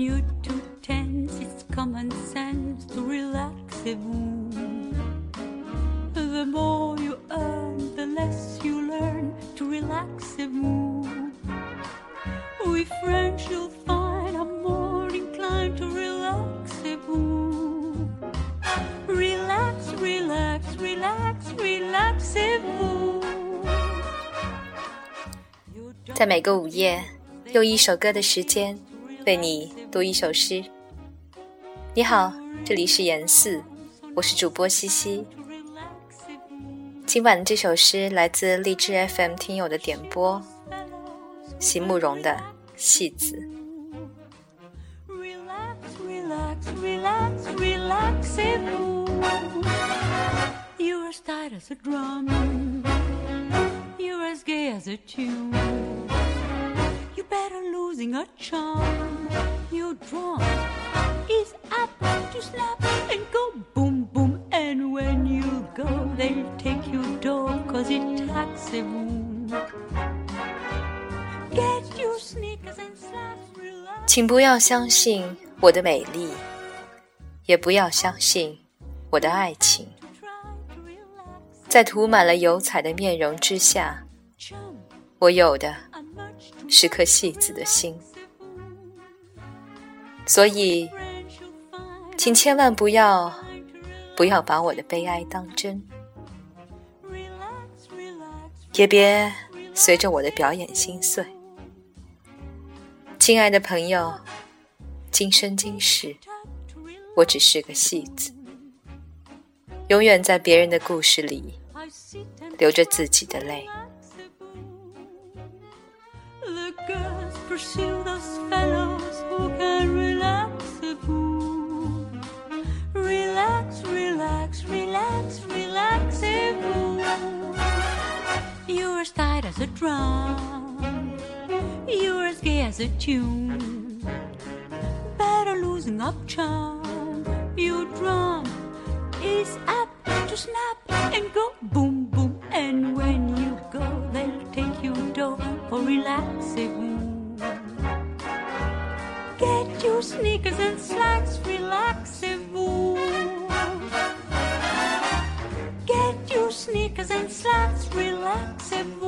you're too tense, it's common sense to relax a vous. The more you earn, the less you learn to relax a vous. With French, you'll find I'm more inclined to relax a vous. Relax, relax, relax, relax a vous. 在每个午夜，用一首歌的时间 为你读一首诗。你好，这里是严四，我是主播西西。今晚的这首诗来自荔枝 FM 听友的点播，席慕容的《戏子》。Relax, relax, relax, relax it You're as tight as a drum. You're as gay as a tune. You losing a charm. Your drum is apt to snap and go boom boom. And when you go, they'll take your dog cause it tacks a boom. Get your sneakers and slaps, relax. 请不要相信我的美丽，也不要相信我的爱情。在涂满了油彩的面容之下，我有的是颗戏子的心。所以，请千万不要不要把我的悲哀当真，也别随着我的表演心碎。亲爱的朋友，今生今世，我只是个戏子，永远在别人的故事里流着自己的泪。pursue those fellows who can relax the fool. Relax, relax, relax, relax the fool. You're as tight as a drum. You're as gay as a tune. Better losing up charm. Your drum is up to snap and go boom, boom. And when you go, they'll take you dough for relaxing. sneakers and slacks, relaxez-vous. Get your sneakers and slacks, relaxez-vous.